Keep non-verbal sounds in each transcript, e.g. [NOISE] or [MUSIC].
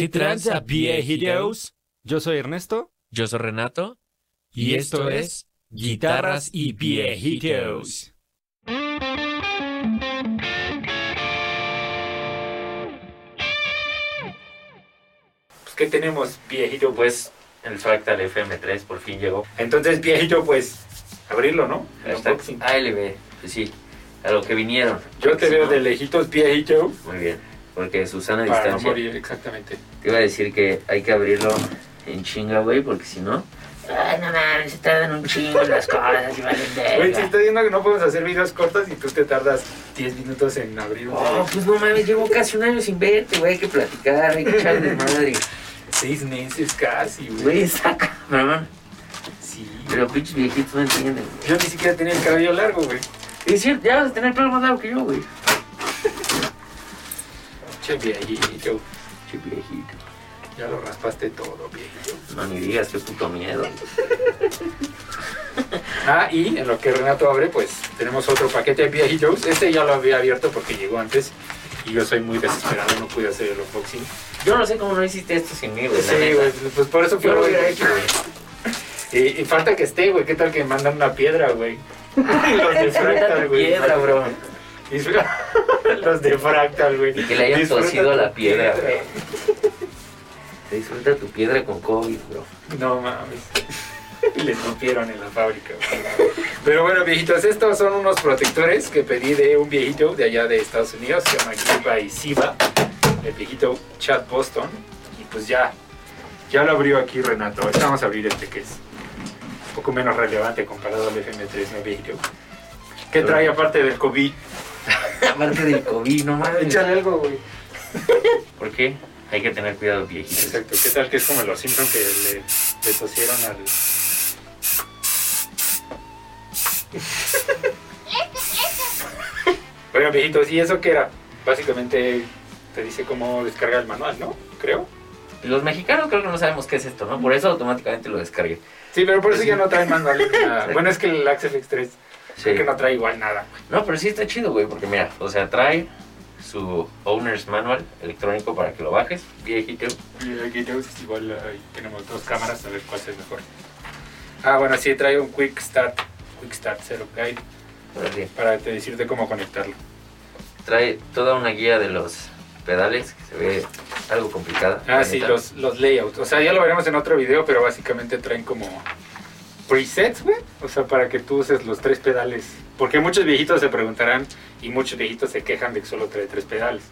¿Qué tranza, viejitos? Yo soy Ernesto Yo soy Renato. y esto es Guitarras y Viejitos. Pues, ¿qué tenemos, viejito? Pues, El Fractal FM3 por fin llegó. entonces, viejito, pues, abrirlo, ¿no? El Hashtag unboxing. ALB. Pues sí, a lo que vinieron. Yo te Si veo no- de lejitos, viejito. Muy bien. Porque Susana Para no Distancia. morir, exactamente. Te iba a decir que hay que abrirlo en chinga, güey, porque si no. Ay, no mames, se tardan un chingo las cosas y valen Güey, te estoy diciendo que no podemos hacer videos cortos y tú te tardas 10 minutos en abrir un Oh, pues no mames, llevo casi un año sin verte, güey. Hay que platicar, hay que echar de [LAUGHS] madre. Seis meses casi, güey. Güey, cabrón. Sí. Pero pinches viejitos no entienden. güey. Yo ni siquiera tenía el cabello largo, güey. Es cierto, ya vas a tener el pelo más largo que yo, güey. Che, viejito. Che, viejito. Ya lo raspaste todo, viejito. No ni digas, qué puto miedo. [LAUGHS] Ah, y en lo que Renato abre, pues tenemos otro paquete de viejitos. Este ya lo había abierto porque llegó antes. Y yo soy muy desesperado, no pude hacer el unboxing. Yo no sé cómo no hiciste esto sin mí, güey. Sí, güey, pues por eso fue Yo lo hubiera hecho, güey. [LAUGHS] Y, y falta que esté, güey. ¿Qué tal que mandan una piedra, güey? [LAUGHS] Los Fractal, güey. piedra, bro. [LAUGHS] Los de Fractal, güey. Y que le hayan Disfruta tosido la piedra, güey. Disfruta tu piedra con COVID, bro. No mames. [LAUGHS] Les rompieron en la fábrica. güey. Pero bueno, viejitos, estos son unos protectores que pedí de un viejito de allá de Estados Unidos, se llama Giba y Siva, el viejito Chad Boston. Y pues ya, ya lo abrió aquí Renato. Ahorita vamos a abrir este que es un poco menos relevante comparado al FM3, ¿no, viejito? ¿Qué trae aparte del COVID? [LAUGHS] Aparte del COVID, no mames. Échale algo, güey. ¿Por qué? Hay que tener cuidado, viejitos. Exacto, ¿qué tal que es como los Simpsons que le, le tosieron al... bueno, viejitos, ¿y eso qué era? Básicamente te dice cómo descargar el manual, ¿no? Creo. Los mexicanos creo que no sabemos qué es esto, ¿no? Por eso automáticamente lo descargué. Sí, pero por eso ya no trae manual. [LAUGHS] Bueno, es que el Axel X3 Sí. que no trae igual nada. No, pero sí está chido, güey, porque mira, o sea, trae su Owner's Manual electrónico para que lo bajes, viejito. Y aquí tenemos igual ahí tenemos dos cámaras a ver cuál es mejor. Ah, bueno, sí, trae un Quick Start, Quick Start Zero Guide para te decirte cómo conectarlo. Trae toda una guía de los pedales que se ve algo complicada. Ah, sí, los, los layouts. O sea, ya lo veremos en otro video, pero básicamente traen como presets, güey. O sea, para que tú uses los tres pedales. Porque muchos viejitos se preguntarán y muchos viejitos se quejan de que solo trae tres pedales.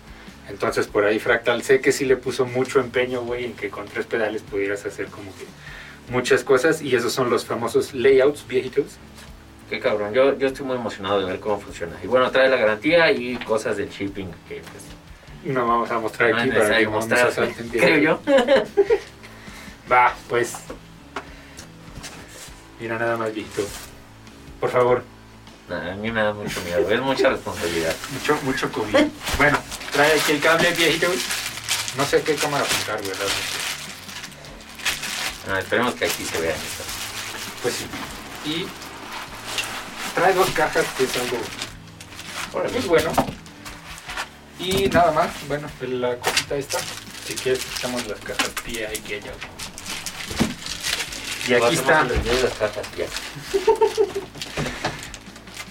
Entonces, por ahí Fractal sé que sí le puso mucho empeño, güey, en que con tres pedales pudieras hacer como que muchas cosas. Y esos son los famosos layouts viejitos. Qué cabrón, yo, yo estoy muy emocionado de ver cómo funciona. Y bueno, trae la garantía y cosas del shipping que pues, No vamos a mostrar no aquí para que necesario no nos mostrar, creo yo. [LAUGHS] Va, pues. Mira nada más, viejito. Por favor. A mí me da mucho miedo, es mucha responsabilidad. Mucho, mucho COVID. bueno, trae aquí el cable viejito. No sé qué cámara apuntar, güey, esperemos que aquí se vea esto. Pues sí. Y trae dos cajas, que es algo Órale. muy bueno. Y nada más, bueno, la cosita esta. Si quieres, echamos las cajas pie ahí que ya. Y aquí está. [LAUGHS]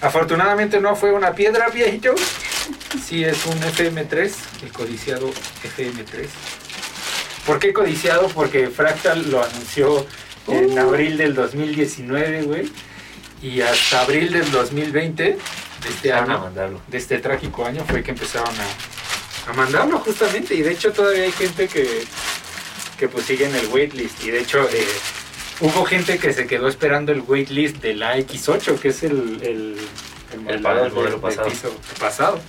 Afortunadamente no fue una piedra, viejito. Sí, es un FM3, el codiciado FM3. ¿Por qué codiciado? Porque Fractal lo anunció en Uh. abril del 2019, güey. Y hasta abril del 2020, de este año, de este trágico año, fue que empezaron a, a mandarlo justamente. Y de hecho todavía hay gente que, que pues sigue en el waitlist. Y de hecho eh, hubo gente que se quedó esperando el waitlist de la X8, que es el, el, El modelo del pasado. pasado.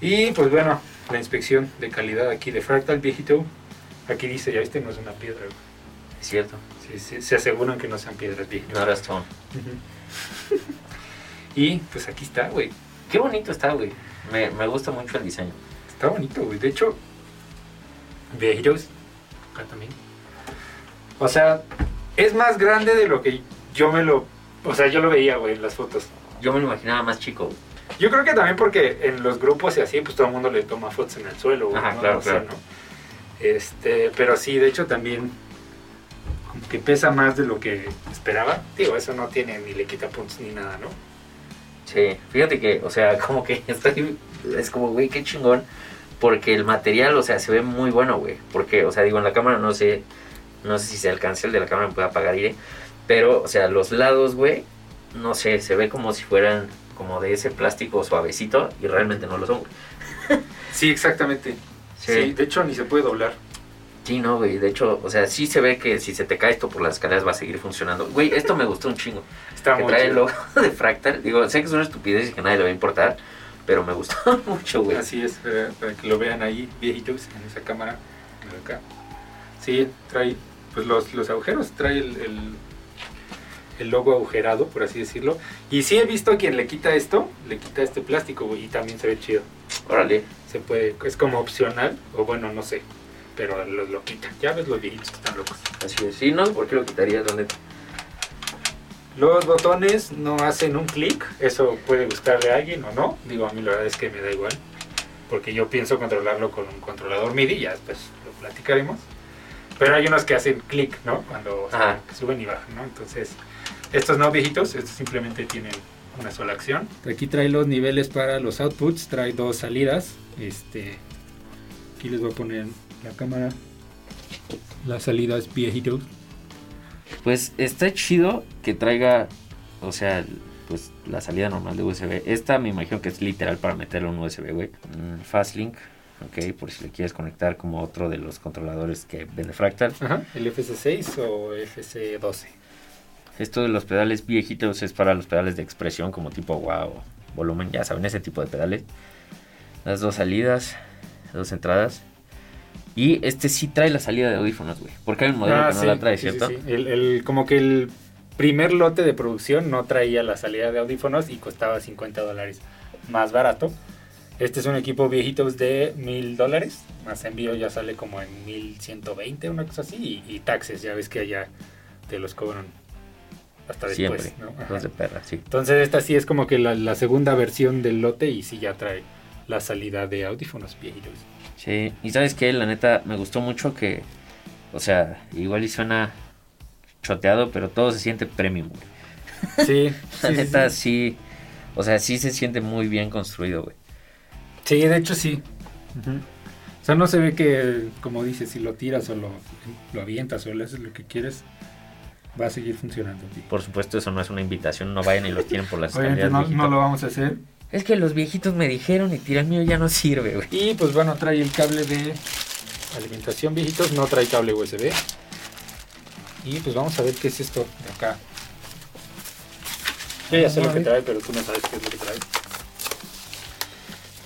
Y pues bueno, la inspección de calidad aquí de Fractal viejito. Aquí dice, ya viste, no es una piedra. Es cierto. Sí, sí, se aseguran que no sean piedras viejitas. No era Stone. [LAUGHS] Y pues aquí está, güey. Qué bonito está, güey. Me, me gusta mucho el diseño. Está bonito, güey. De hecho, viejitos, acá también. O sea, es más grande de lo que yo me lo... O sea, yo lo veía, güey, en las fotos. Yo me lo imaginaba más chico. güey. Yo creo que también porque en los grupos y así, pues todo el mundo le toma fotos en el suelo, güey. Ajá, ¿no? claro, claro. ¿no? Este, pero sí, de hecho también que pesa más de lo que esperaba. Digo, eso no tiene ni le quita puntos ni nada, ¿no? Sí, fíjate que, o sea, [LAUGHS] como que estoy, es como, güey, qué chingón, porque el material, o sea, se ve muy bueno, güey, porque, o sea, digo, en la cámara no sé, no sé si se alcance el de la cámara, me puede apagar aire, pero, o sea, los lados, güey, no sé, se ve como si fueran como de ese plástico suavecito y realmente no lo son, güey. [LAUGHS] Sí, exactamente. Sí. Sí, de hecho ni se puede doblar. Sí, no, güey, de hecho, o sea, sí se ve que si se te cae esto por las escaleras va a seguir funcionando. Güey, esto me gustó un chingo. Está que muy trae el logo de Fractal. Digo, sé que es una estupidez y que nadie le va a importar, pero me gustó [LAUGHS] mucho, güey. Así es, para, para que lo vean ahí, viejitos, en esa cámara acá. Sí, trae pues los, los agujeros, trae el, el, el logo agujerado, por así decirlo. Y sí he visto a quien le quita esto, le quita este plástico, güey, y también se ve chido. Órale. Se puede, es como opcional, o bueno, no sé, pero lo, lo quitan. Ya ves los viejitos que están locos. Así es. Sí, no, ¿por qué lo quitarías? La neta? Los botones no hacen un clic, eso puede gustarle a alguien o no. Digo, a mí la verdad es que me da igual, porque yo pienso controlarlo con un controlador MIDI, ya después lo platicaremos. Pero hay unos que hacen clic, ¿no? Cuando suben y bajan, ¿no? Entonces, estos no viejitos, estos simplemente tienen una sola acción. Aquí trae los niveles para los outputs, trae dos salidas. Este, aquí les voy a poner la cámara. Las salidas viejitos. Pues está chido que traiga, o sea, pues la salida normal de USB. Esta me imagino que es literal para meterle un USB, güey. Mm, Fastlink, ok, por si le quieres conectar como otro de los controladores que vende Fractal. Ajá, el FC6 o FC12. Esto de los pedales viejitos es para los pedales de expresión como tipo wow, volumen, ya saben, ese tipo de pedales. Las dos salidas, dos entradas. Y este sí trae la salida de audífonos, güey. Porque hay un modelo que no sí, la trae, sí, sí, ¿cierto? sí. El, el- como que el primer lote de producción no traía la salida de audífonos y costaba 50 dólares más barato. Este es un equipo viejito de mil dólares, más envío ya sale como en 1120, una cosa así, y, y taxes, ya ves que allá te los cobran hasta después. Siempre. ¿no? Ajá. Los de perra, sí. Entonces esta sí es como que la, la segunda versión del lote y sí ya trae la salida de audífonos viejitos. Sí, y sabes que la neta me gustó mucho que, o sea, igual y suena choteado, pero todo se siente premium, güey. Sí, [LAUGHS] La sí, neta sí. sí, o sea, sí se siente muy bien construido, güey. Sí, de hecho sí. O sea, no se ve que, como dices, si lo tiras o lo, lo avientas o le haces lo que quieres, va a seguir funcionando. Por supuesto, eso no es una invitación, no vayan y los tienen por las escaleras. no, no lo vamos a hacer. Es que los viejitos me dijeron y tira el mío ya no sirve, güey. Y pues bueno, trae el cable de alimentación viejitos, no trae cable USB. Y pues vamos a ver qué es esto de acá. Yo ya sé lo que trae, pero tú no sabes qué es lo que trae.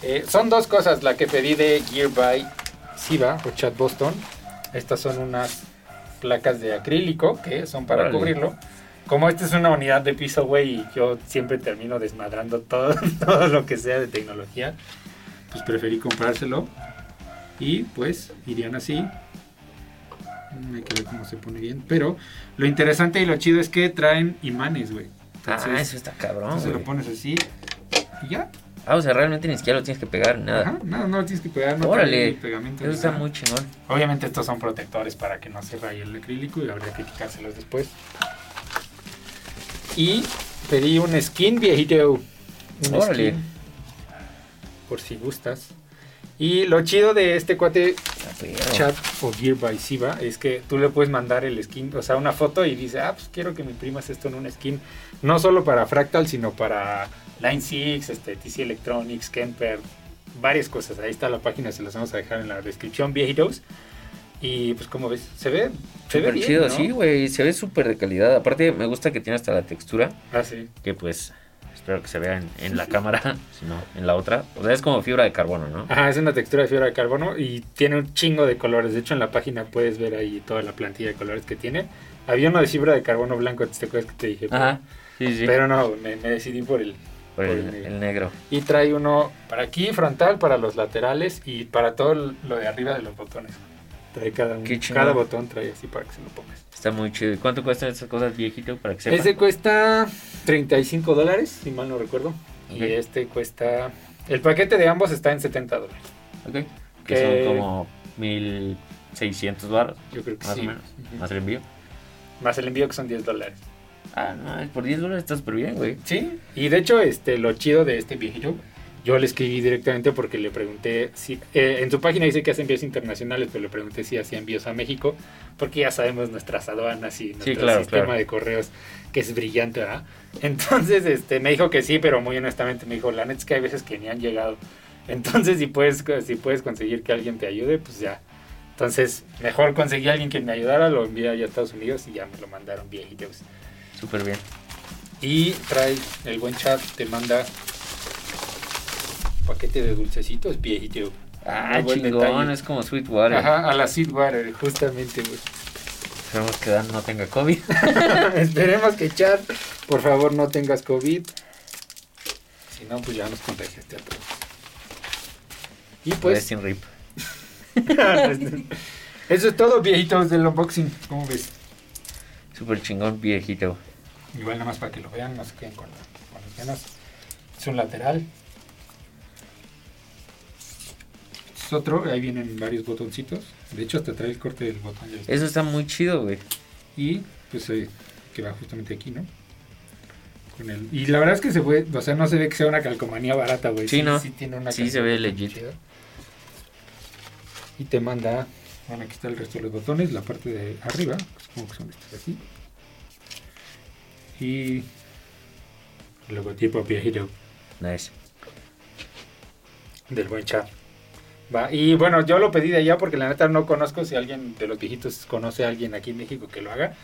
Eh, son dos cosas, la que pedí de Gear by Siva o Chat Boston. Estas son unas placas de acrílico que son para cubrirlo. Como esta es una unidad de piso, güey, y yo siempre termino desmadrando todo, [LAUGHS] todo lo que sea de tecnología, pues preferí comprárselo. Y pues irían así. Mm, Hay que ver cómo se pone bien. Pero lo interesante y lo chido es que traen imanes, güey. Ah, eso está cabrón, entonces lo pones así y ya. Ah, o sea, realmente ni siquiera lo tienes que pegar nada. Ajá, no, no lo tienes que pegar, no Órale, pegamento. Eso está nada. muy chingón. Obviamente estos son protectores para que no se raye el acrílico y habría que quitárselos después. Y pedí un skin viejito. Un Órale. skin. Por si gustas. Y lo chido de este cuate Chat o Gear by Siva es que tú le puedes mandar el skin, o sea, una foto y dice, ah, pues quiero que me imprimas esto en un skin, no solo para Fractal, sino para Line 6, este, TC Electronics, Kemper, varias cosas. Ahí está la página, se las vamos a dejar en la descripción, viejitos. Y pues como ves, se ve, se ve Súper bien, chido, ¿no? sí, güey. Se ve súper de calidad. Aparte, me gusta que tiene hasta la textura. Ah, sí. Que pues, espero que se vea en, en la [LAUGHS] cámara, [LAUGHS] si no, en la otra. O sea, es como fibra de carbono, ¿no? Ajá, es una textura de fibra de carbono y tiene un chingo de colores. De hecho, en la página puedes ver ahí toda la plantilla de colores que tiene. Había uno de fibra de carbono blanco, ¿te acuerdas que te dije? Ajá, sí, sí. Pero no, me, me decidí por el, Por el, el- el negro. Y trae uno para aquí, frontal, para los laterales y para todo lo de arriba de los botones. Trae cada, un- cada botón, trae así para que se lo pongas. Está muy chido. ¿Y cuánto cuestan estas cosas viejito para que sepan? Ese cuesta 35 dólares, si mal no recuerdo. Ok. Y este cuesta... El paquete de ambos está en 70 dólares. Ok. Que que- son como mil 600 baros, Yo creo que más sí. o menos, Ujú. más el envío. Más el envío que son 10 dólares. Ah, no, por 10 dólares está súper bien, güey. Sí, y de hecho, este, lo chido de este viejito, yo le escribí directamente porque le pregunté si. eh, en su página dice que hace envíos internacionales, pero le pregunté si hacía envíos a México, porque ya sabemos nuestras aduanas y nuestro claro, sistema claro. de correos que es brillante, ¿verdad? [LAUGHS] Entonces, este, me dijo que sí, pero muy honestamente me dijo, la neta es que hay veces que ni han llegado. Entonces, si puedes, si puedes conseguir que alguien te ayude, pues ya. Entonces, mejor conseguí a alguien que me ayudara, lo envié allá a Estados Unidos y ya me lo mandaron viejitos. Súper bien. Y trae el buen chat, te manda paquete de dulcecitos viejito. Ah, buen chingón, detalle. es como Sweetwater. Ajá, a la Seedwater, justamente, güey. Esperemos que Dan no tenga COVID. [LAUGHS] Esperemos que chat, por favor, no tengas COVID. Si no, pues ya nos contagiaste a todos. Y Pues rip. [LAUGHS] eso es todo, viejitos del unboxing. ¿Cómo ves? Súper chingón, viejito. Igual nada más para que lo vean, no se queden con, con las ganas. Es un lateral. Es otro, ahí vienen varios botoncitos. De hecho, hasta trae el corte del botón. Eso está muy chido, güey. Y pues eh, que va justamente aquí, ¿no? Con el, y la verdad es que se fue, o sea, no se ve que sea una calcomanía barata, güey. Sí, ¿no? tiene una Sí, se ve legit. chida. Y te manda, bueno, aquí está el resto de los botones, la parte de arriba, como que son estos así. Y el logotipo viejito Nice. del buen chat. Va, y bueno, yo lo pedí de allá porque la neta no conozco si alguien de los viejitos conoce a alguien aquí en México que lo haga,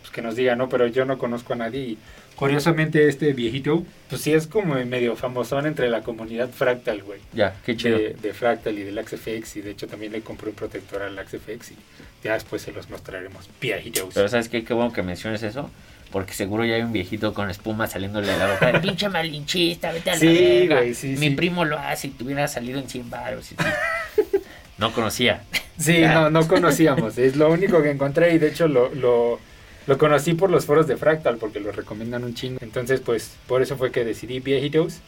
pues que nos diga, no, pero yo no conozco a nadie. Y curiosamente este viejito, pues sí es como medio famosón entre la comunidad Fractal, güey. Ya, qué chido. De, de Fractal y del AxeFX y de hecho también le compré un protector al AxeFX y ya después se los mostraremos. Viejitos. Pero ¿sabes qué? Qué bueno que menciones eso. Porque seguro ya hay un viejito con espuma saliéndole de la boca. [LAUGHS] Pinche malinchista, vete a la Sí, verga. güey, sí, Mi sí. primo lo hace y te hubiera salido en 100 baros. [LAUGHS] No conocía. Sí, no, no [LAUGHS] conocíamos. Es lo único que encontré y de hecho lo, lo, lo conocí por los foros de Fractal porque lo recomiendan un chingo. Entonces, pues, por eso fue que decidí viejitos.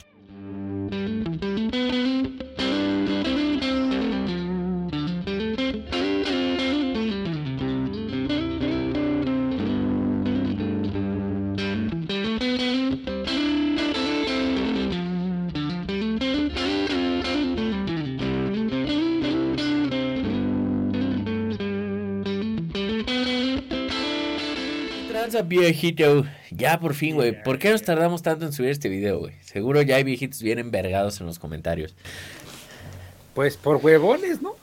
Tranza viejito. Ya por fin, güey. ¿Por qué nos tardamos tanto en subir este video, güey? Seguro ya hay viejitos bien envergados en los comentarios. Pues por huevones, ¿no?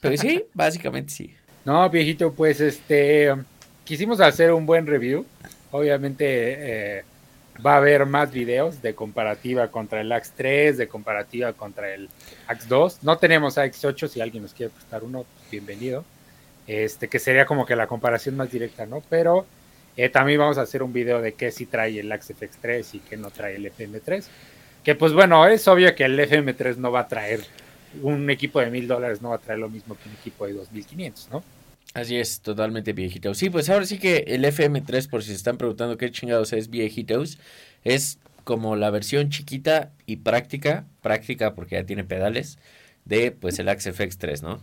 Pero sí, básicamente sí. No, viejito, pues este quisimos hacer un buen review. Obviamente eh, va a haber más videos de comparativa contra el Axe 3, de comparativa contra el Axe 2. No tenemos Axe 8, si alguien nos quiere prestar uno, bienvenido. Este, que sería como que la comparación más directa, ¿no? Pero eh, también vamos a hacer un video de qué sí trae el Axe FX 3 y qué no trae el FM3. Que pues bueno, es obvio que el FM3 no va a traer un equipo de mil dólares, no va a traer lo mismo que un equipo de 2500, ¿no? Así es, totalmente viejitos. Sí, pues ahora sí que el FM3, por si se están preguntando qué chingados es viejitos, es como la versión chiquita y práctica, práctica porque ya tiene pedales, de pues el Axe FX 3, ¿no?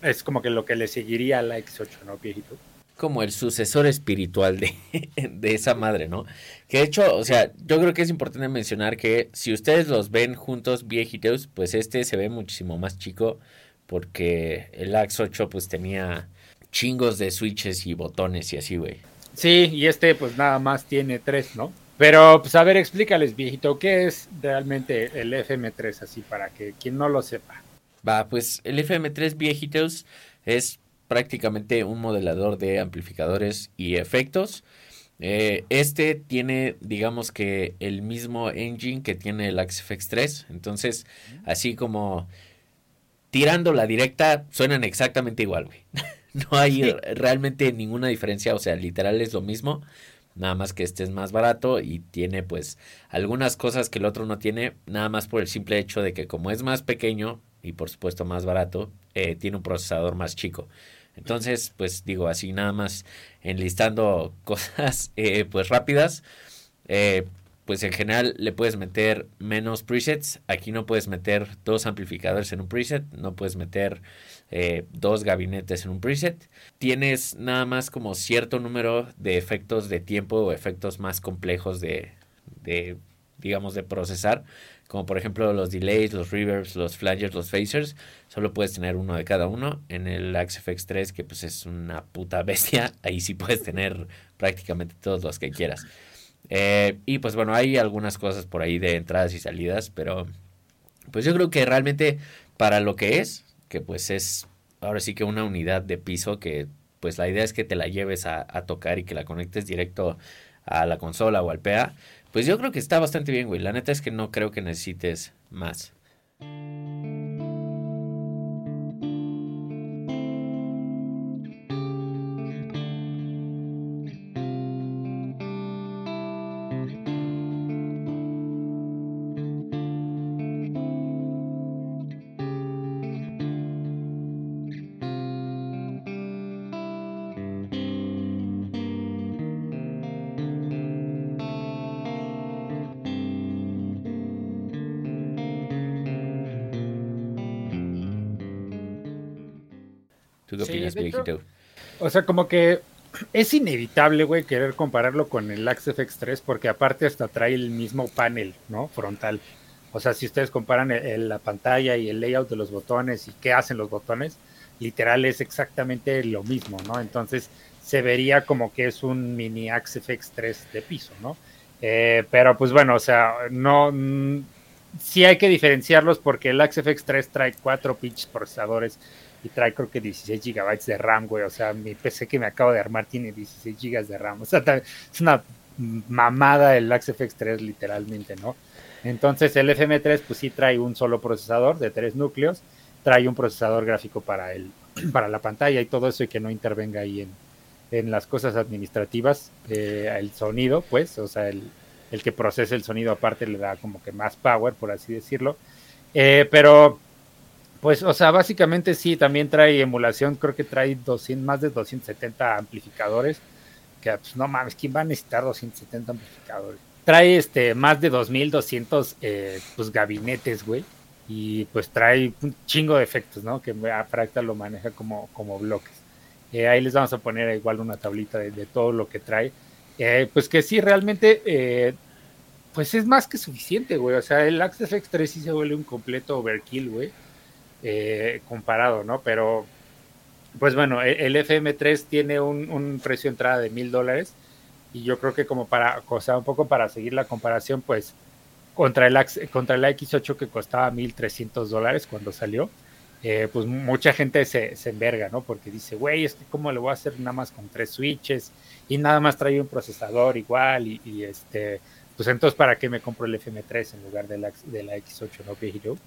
Es como que lo que le seguiría a la X8, ¿no, viejito? Como el sucesor espiritual de, [LAUGHS] de esa madre, ¿no? Que de hecho, o sea, yo creo que es importante mencionar que si ustedes los ven juntos viejitos, pues este se ve muchísimo más chico porque el Axe 8 pues tenía chingos de switches y botones y así, güey. Sí, y este pues nada más tiene tres, ¿no? Pero pues a ver, explícales, viejito, ¿qué es realmente el FM3 así para que quien no lo sepa? Va, pues el FM3 viejitos es prácticamente un modelador de amplificadores y efectos. Eh, este tiene, digamos que, el mismo engine que tiene el AxeFX 3. Entonces, así como tirando la directa, suenan exactamente igual, güey. [LAUGHS] no hay realmente ninguna diferencia. O sea, literal es lo mismo. Nada más que este es más barato y tiene pues algunas cosas que el otro no tiene, nada más por el simple hecho de que como es más pequeño y por supuesto más barato, eh, tiene un procesador más chico. Entonces, pues digo así nada más enlistando [LAUGHS] cosas eh, pues rápidas, eh, pues en general le puedes meter menos presets. Aquí no puedes meter dos amplificadores en un preset, no puedes meter eh, dos gabinetes en un preset. Tienes nada más como cierto número de efectos de tiempo o efectos más complejos de, de digamos, de procesar. Como por ejemplo los delays, los reverbs, los flangers, los phasers. Solo puedes tener uno de cada uno. En el XFX 3, que pues es una puta bestia, [LAUGHS] ahí sí puedes tener prácticamente todos los que quieras. Eh, y pues bueno, hay algunas cosas por ahí de entradas y salidas, pero pues yo creo que realmente para lo que es, que pues es ahora sí que una unidad de piso que pues la idea es que te la lleves a, a tocar y que la conectes directo a la consola o al PA, pues yo creo que está bastante bien, güey. La neta es que no creo que necesites más. ¿Tú qué Sí, opinas, viejito? O sea, como que es inevitable, güey, querer compararlo con el XFX 3 porque aparte hasta trae el mismo panel, ¿no? Frontal. O sea, si ustedes comparan el- el- la pantalla y el layout de los botones y qué hacen los botones, literal es exactamente lo mismo, ¿no? Entonces se vería como que es un mini XFX 3 de piso, ¿no? Eh, pero pues bueno, o sea, no... mm, sí hay que diferenciarlos porque el XFX 3 trae cuatro pinches procesadores y trae creo que 16 gigabytes de RAM, güey. O sea, mi PC que me acabo de armar tiene 16 gigas de RAM. O sea, es una mamada el XFX 3 literalmente, ¿no? Entonces el FM3 pues sí trae un solo procesador de tres núcleos, trae un procesador gráfico para el [CLEARS THROAT] para la pantalla y todo eso y que no intervenga ahí en, en las cosas administrativas, eh, el sonido, pues, o sea, el, el que procesa el sonido aparte le da como que más power, por así decirlo. Eh, pero pues, o sea, básicamente sí, también trae emulación, creo que trae 200, más de 270 amplificadores, que pues no mames, ¿quién va a necesitar 270 amplificadores? Trae este más de 2200 eh, pues gabinetes, güey, y pues trae un chingo de efectos, ¿no? Que a Fractal lo maneja como, como bloques. Eh, ahí les vamos a poner igual una tablita de, todo lo que trae. Eh, pues que sí, realmente, eh, pues es más que suficiente, güey. O sea, el Access FX 3 sí se vuelve un completo overkill, güey eh, comparado, ¿no? Pero, pues bueno, e- el FM3 tiene un, precio de entrada de mil dólares y yo creo que como para, o sea, un poco para seguir la comparación, pues contra el, contra el X8 que costaba 1.300 dólares cuando salió, eh, pues mucha gente se, se enverga, ¿no? Porque dice, güey, es que cómo le voy a hacer nada más con tres switches y nada más trae un procesador igual y, este, pues entonces, ¿para qué me compro el FM3 en lugar de la, de la X8, no, viejito?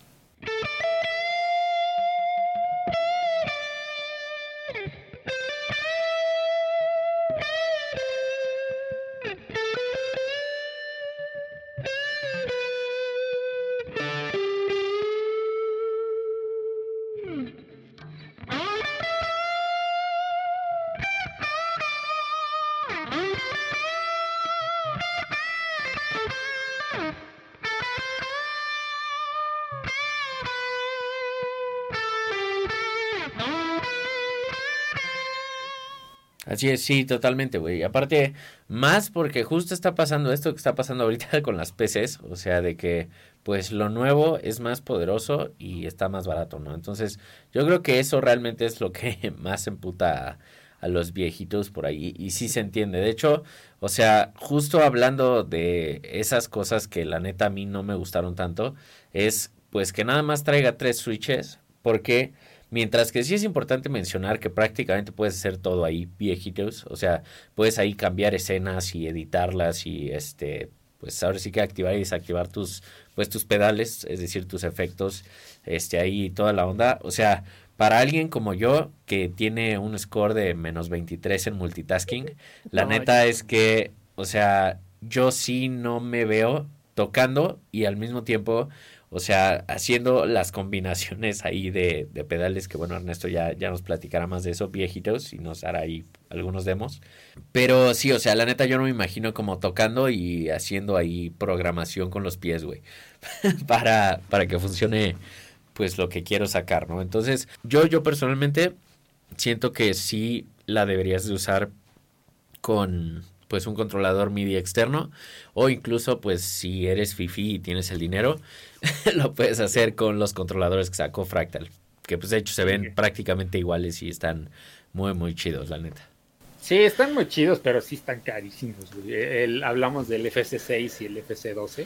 Sí, totalmente, güey. Aparte, más porque justo está pasando esto que está pasando ahorita [LAUGHS] con las PCs, o sea, de que pues lo nuevo es más poderoso y está más barato, ¿no? Entonces, yo creo que eso realmente es lo que [LAUGHS] más emputa a, a los viejitos por ahí y sí se entiende. De hecho, o sea, justo hablando de esas cosas que la neta a mí no me gustaron tanto, es pues que nada más traiga tres switches, porque Mientras que sí es importante mencionar que prácticamente puedes hacer todo ahí, viejitos. O sea, puedes ahí cambiar escenas y editarlas y este, pues ahora sí que activar y desactivar tus, pues tus pedales, es decir, tus efectos, este, ahí toda la onda. O sea, para alguien como yo, que tiene un score de menos 23 en multitasking, la No, neta es que, o sea, yo sí no me veo tocando y al mismo tiempo o sea, haciendo las combinaciones ahí de, de, pedales, que bueno, Ernesto ya, ya nos platicará más de eso, viejitos, y nos hará ahí algunos demos. Pero sí, o sea, la neta yo no me imagino como tocando y haciendo ahí programación con los pies, güey. [LAUGHS] para, para que funcione pues lo que quiero sacar, ¿no? Entonces, yo, yo personalmente siento que sí la deberías de usar con pues un controlador MIDI externo o incluso pues si eres fifi y tienes el dinero [LAUGHS] lo puedes hacer con los controladores que sacó Fractal que pues de hecho se ven prácticamente iguales y están muy muy chidos la neta Sí, están muy chidos, pero sí están carísimos. El, hablamos del FC6 y el FC12.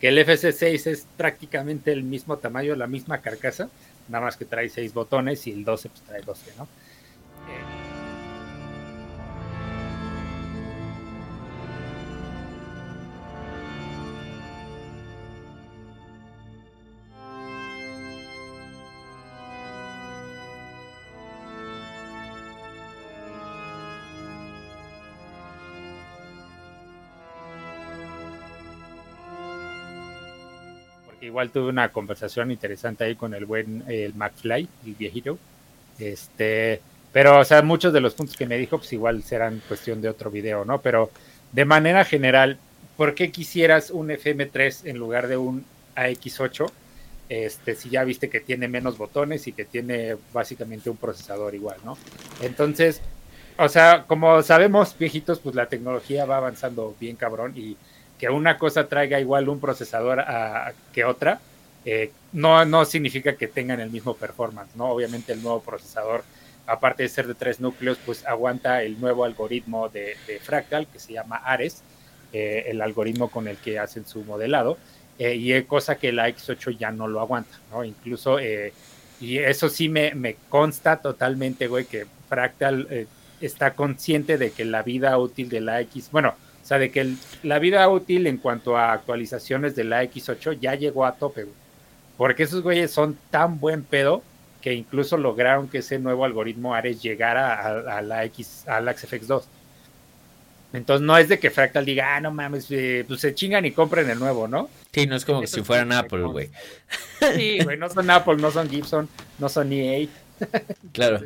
Que el FC6 es prácticamente el mismo tamaño, la misma carcasa, nada más que trae 6 botones y el 12 pues trae 12, ¿no? Igual tuve una conversación interesante ahí con el buen el McFly, el viejito. Este, pero, o sea, muchos de los puntos que me dijo, pues igual serán cuestión de otro video, ¿no? Pero de manera general, ¿por qué quisieras un FM3 en lugar de un AX8? Este, si ya viste que tiene menos botones y que tiene básicamente un procesador igual, ¿no? Entonces, o sea, como sabemos, viejitos, pues la tecnología va avanzando bien cabrón y que una cosa traiga igual un procesador que otra, eh, no, no significa que tengan el mismo performance, ¿no? Obviamente el nuevo procesador, aparte de ser de tres núcleos, pues aguanta el nuevo algoritmo de, Fractal que se llama Ares, eh, el algoritmo con el que hacen su modelado, eh, y es cosa que la X8 ya no lo aguanta, ¿no? Incluso, y eso sí me, me, consta totalmente, güey, que Fractal está consciente de que la vida útil de la X, bueno, o sea, de que la vida útil en cuanto a actualizaciones de la X8 ya llegó a tope, güey. Porque esos güeyes son tan buen pedo que incluso lograron que ese nuevo algoritmo Ares llegara a, la X, a la XFX 2. Entonces no es de que Fractal diga, ah, no mames, eh, pues se chingan y compren el nuevo, ¿no? Sí, no es como si fueran Apple, güey. Sí, güey, no son Apple, no son Gibson, no son EA. Claro.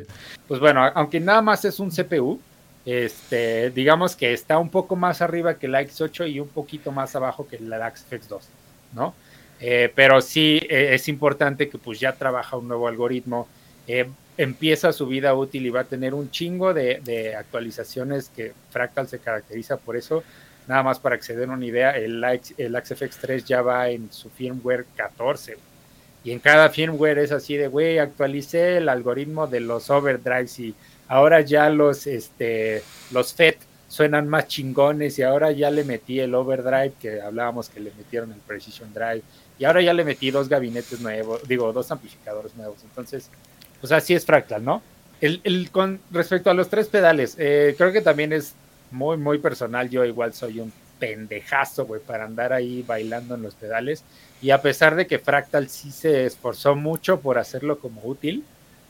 pues bueno, aunque nada más es un CPU, este, digamos que está un poco más arriba que la X8 y un poquito más abajo que la XFX 2, ¿no? Eh, pero sí eh, es importante que pues ya trabaja un nuevo algoritmo, eh, empieza su vida útil y va a tener un chingo de, actualizaciones que Fractal se caracteriza por eso. Nada más para acceder a una idea, el, el XFX 3 ya va en su firmware 14. Y en cada firmware es así de, güey, actualicé el algoritmo de los overdrives y ahora ya los, este, los FET suenan más chingones y ahora ya le metí el overdrive que hablábamos que le metieron el precision drive y ahora ya le metí dos gabinetes nuevos, digo, dos amplificadores nuevos. Entonces, pues así es Fractal, ¿no? El, el con respecto a los tres pedales, eh, creo que también es muy, muy personal. Yo igual soy un pendejazo, güey, para andar ahí bailando en los pedales. Y a pesar de que Fractal sí se esforzó mucho por hacerlo como útil,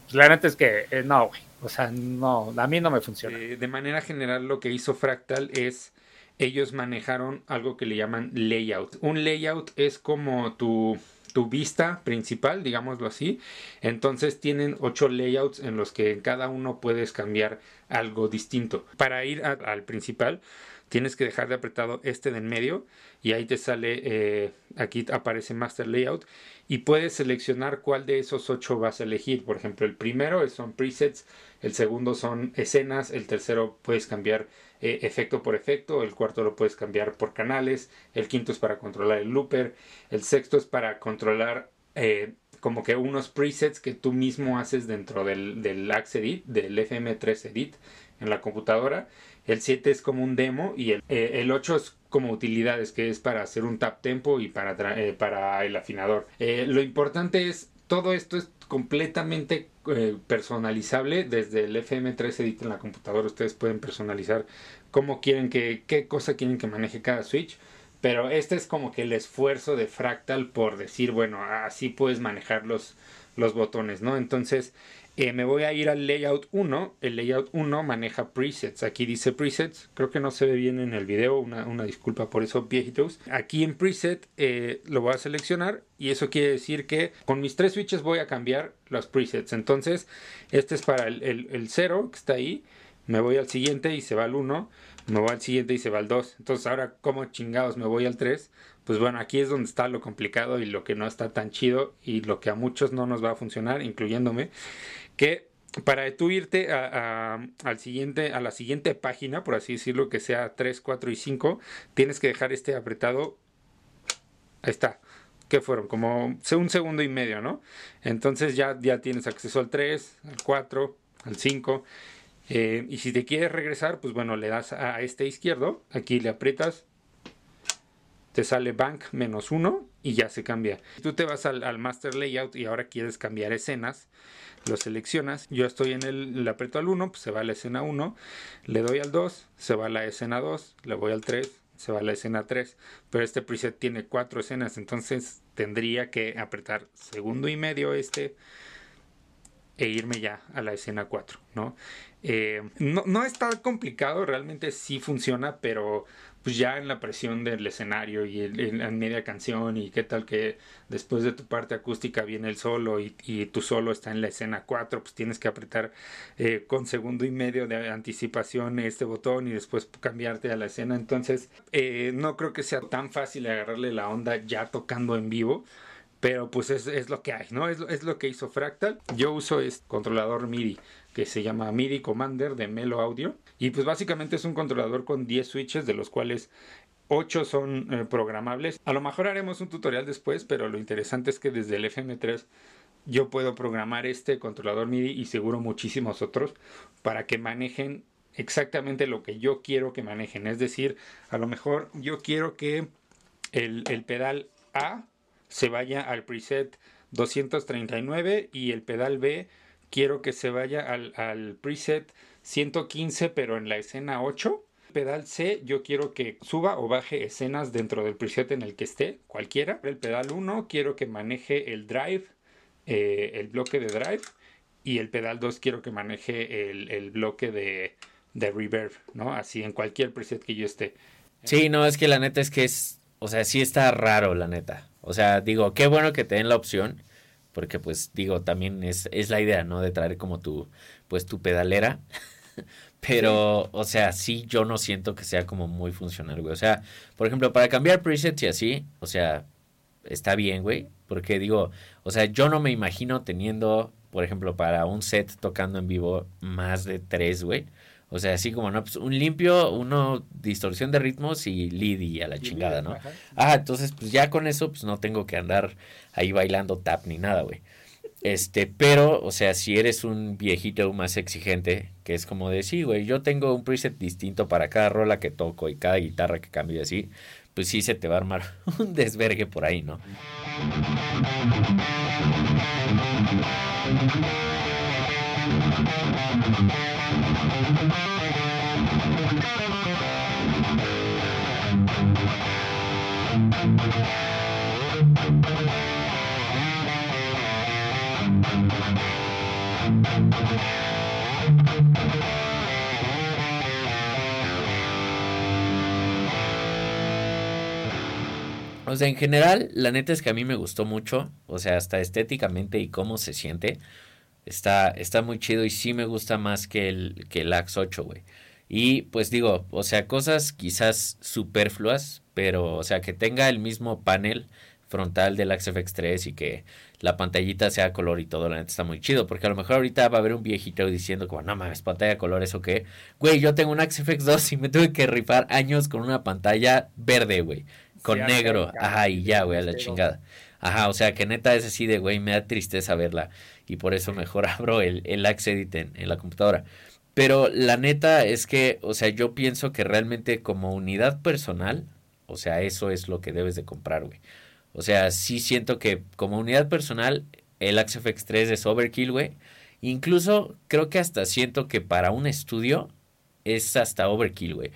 pues la neta es que eh, no, güey. O sea, no, a mí no me funciona. Eh, de manera general, lo que hizo Fractal es ellos manejaron algo que le llaman layout. Un layout es como tu, tu vista principal, digámoslo así. Entonces tienen ocho layouts en los que en cada uno puedes cambiar algo distinto. Para ir al principal, tienes que dejar de apretado este de en medio y ahí te sale, eh, aquí aparece Master Layout y puedes seleccionar cuál de esos ocho vas a elegir. Por ejemplo, el primero son presets, el segundo son escenas, el tercero puedes cambiar eh, efecto por efecto, el cuarto lo puedes cambiar por canales, el quinto es para controlar el looper, el sexto es para controlar eh, como que unos presets que tú mismo haces dentro del, del Axe Edit, del FM3 Edit en la computadora. El 7 es como un demo y el, eh, el 8 es como utilidades, que es para hacer un tap tempo y para, eh, para el afinador. Eh, lo importante es, todo esto es completamente personalizable desde el FM3 Edit en la computadora. Ustedes pueden personalizar cómo quieren que, qué cosa quieren que maneje cada switch. Pero este es como que el esfuerzo de Fractal por decir, bueno, así puedes manejar los, los botones, ¿no? Entonces, eh, me voy a ir al layout 1. El layout 1 maneja presets. Aquí dice presets. Creo que no se ve bien en el video. Una, disculpa por eso, viejitos. Aquí en preset eh, lo voy a seleccionar. Y eso quiere decir que con mis tres switches voy a cambiar los presets. Entonces, este es para el, 0 que está ahí. Me voy al siguiente y se va al 1. me voy al siguiente y se va al 2. Entonces ahora, ¿cómo chingados me voy al 3? Pues bueno, aquí es donde está lo complicado y lo que no está tan chido y lo que a muchos no nos va a funcionar, incluyéndome, que para tú irte a, al siguiente, a la siguiente página, por así decirlo, que sea 3, 4 y 5, tienes que dejar este apretado. Ahí está. que fueron? Como un segundo y medio, ¿no? Entonces ya, ya tienes acceso al 3, al 4, al 5. Eh, y si te quieres regresar, pues bueno, le das a este izquierdo, aquí le aprietas, te sale bank menos 1 y ya se cambia. Tú te vas al, master layout y ahora quieres cambiar escenas, lo seleccionas. Yo estoy en el, le aprieto al 1, pues se va a la escena 1, le doy al 2, se va a la escena 2, le voy al 3, se va a la escena 3. Pero este preset tiene 4 escenas, entonces tendría que apretar segundo y medio este e irme ya a la escena 4, ¿no? Eh, no, no tan complicado, realmente sí funciona, pero pues ya en la presión del escenario y en media canción y qué tal que después de tu parte acústica viene el solo y, y tu solo está en la escena 4, pues tienes que apretar eh, con segundo y medio de anticipación este botón y después cambiarte a la escena. Entonces, eh, no creo que sea tan fácil agarrarle la onda ya tocando en vivo. Pero pues es, es, lo que hay, ¿no? Es, es, lo que hizo Fractal. Yo uso este controlador MIDI que se llama MIDI Commander de Melo Audio. Y pues básicamente es un controlador con 10 switches de los cuales 8 son eh, programables. A lo mejor haremos un tutorial después, pero lo interesante es que desde el FM3 yo puedo programar este controlador MIDI y seguro muchísimos otros para que manejen exactamente lo que yo quiero que manejen. Es decir, a lo mejor yo quiero que el, el pedal A se vaya al preset 239 y el pedal B quiero que se vaya al, al preset 115 pero en la escena 8 pedal C yo quiero que suba o baje escenas dentro del preset en el que esté, cualquiera. El pedal 1 quiero que maneje el drive, eh, el bloque de drive. Y el pedal 2 quiero que maneje el, el bloque de, de, reverb, ¿no? Así en cualquier preset que yo esté. Sí, no, es que la neta es que es, o sea, sí está raro, la neta. O sea, digo, qué bueno que te den la opción. Porque pues digo, también es, es la idea, ¿no? De traer como tu, pues tu pedalera. [LAUGHS] Pero, o sea, sí, yo no siento que sea como muy funcional, güey. O sea, por ejemplo, para cambiar presets y así, o sea, está bien, güey. Porque digo, o sea, yo no me imagino teniendo, por ejemplo, para un set tocando en vivo más de tres, güey. O sea, así como, no, pues un limpio, uno distorsión de ritmos y lead y a la chingada, ¿no? Ah, entonces, pues ya con eso, pues no tengo que andar ahí bailando tap ni nada, güey. Este, pero, o sea, si eres un viejito más exigente, que es como de, sí, güey, yo tengo un preset distinto para cada rola que toco y cada guitarra que cambio y así, pues sí se te va a armar [LAUGHS] un desvergue por ahí, ¿no? O sea, en general, la neta es que a mí me gustó mucho. O sea, hasta estéticamente y cómo se siente. Está, está muy chido y sí me gusta más que el, que el Axe 8, güey. Y pues digo, o sea, cosas quizás superfluas, pero o sea, que tenga el mismo panel frontal del Axe FX3 y que la pantallita sea color y todo, la neta está muy chido, porque a lo mejor ahorita va a haber un viejito diciendo como, no mames, pantalla color, ¿eso qué? Güey, yo tengo un Axe FX2 y me tuve que rifar años con una pantalla verde, güey, con sí, negro, ajá, y ya, güey, a la chingada. Ajá, o sea, que neta es así de, güey, me da tristeza verla y por eso mejor [LAUGHS] abro el, el Axe Edit en, en la computadora. Pero la neta es que, o sea, yo pienso que realmente como unidad personal, o sea, eso es lo que debes de comprar, güey. O sea, sí siento que como unidad personal, el Axe FX3 es overkill, güey. Incluso creo que hasta siento que para un estudio es hasta overkill, güey.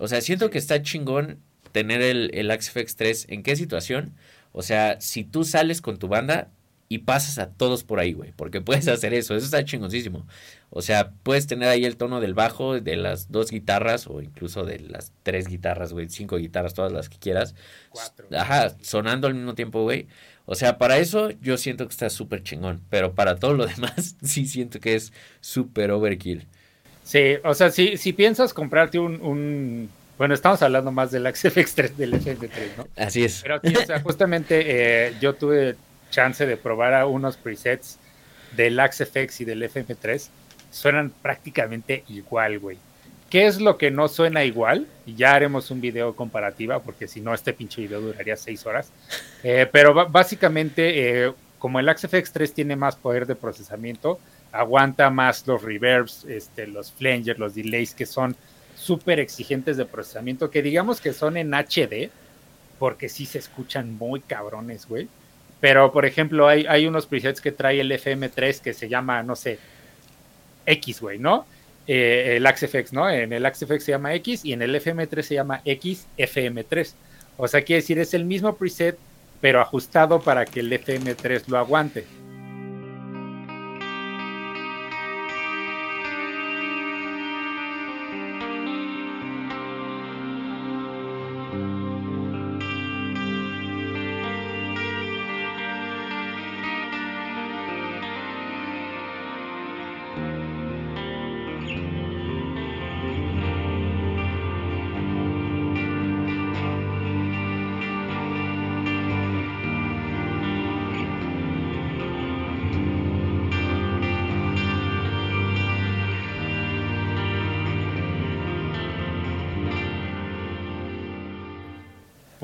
O sea, siento que está chingón tener el, el Axe FX3. ¿En qué situación? O sea, si tú sales con tu banda y pasas a todos por ahí, güey. Porque puedes hacer eso. Eso está chingoncísimo. O sea, puedes tener ahí el tono del bajo, de las dos guitarras, o incluso de las tres guitarras, güey. Cinco guitarras, todas las que quieras. Cuatro. Ajá, sonando al mismo tiempo, güey. O sea, para eso yo siento que está súper chingón. Pero para todo lo [LAUGHS] demás, sí siento que es súper overkill. Sí, o sea, si, si piensas comprarte un, un- Bueno, estamos hablando más del XFX3 del FM3, ¿no? Así es. Pero sí, o sea, justamente eh, yo tuve chance de probar a unos presets del XFX y del FM3. Suenan prácticamente igual, güey. ¿Qué es lo que no suena igual? Y ya haremos un video comparativa, porque si no, este pinche video duraría seis horas. Eh, pero básicamente, eh, como el XFX3 tiene más poder de procesamiento, aguanta más los reverbs, este, los flangers, los delays, que son súper exigentes de procesamiento, que digamos que son en HD, porque sí se escuchan muy cabrones, güey. Pero, por ejemplo, hay, hay unos presets que trae el FM3 que se llama, no sé, X, güey, ¿no? Eh, el XFX, ¿no? En el XFX se llama X y en el FM3 se llama XFM3. O sea, quiere decir, es el mismo preset, pero ajustado para que el FM3 lo aguante.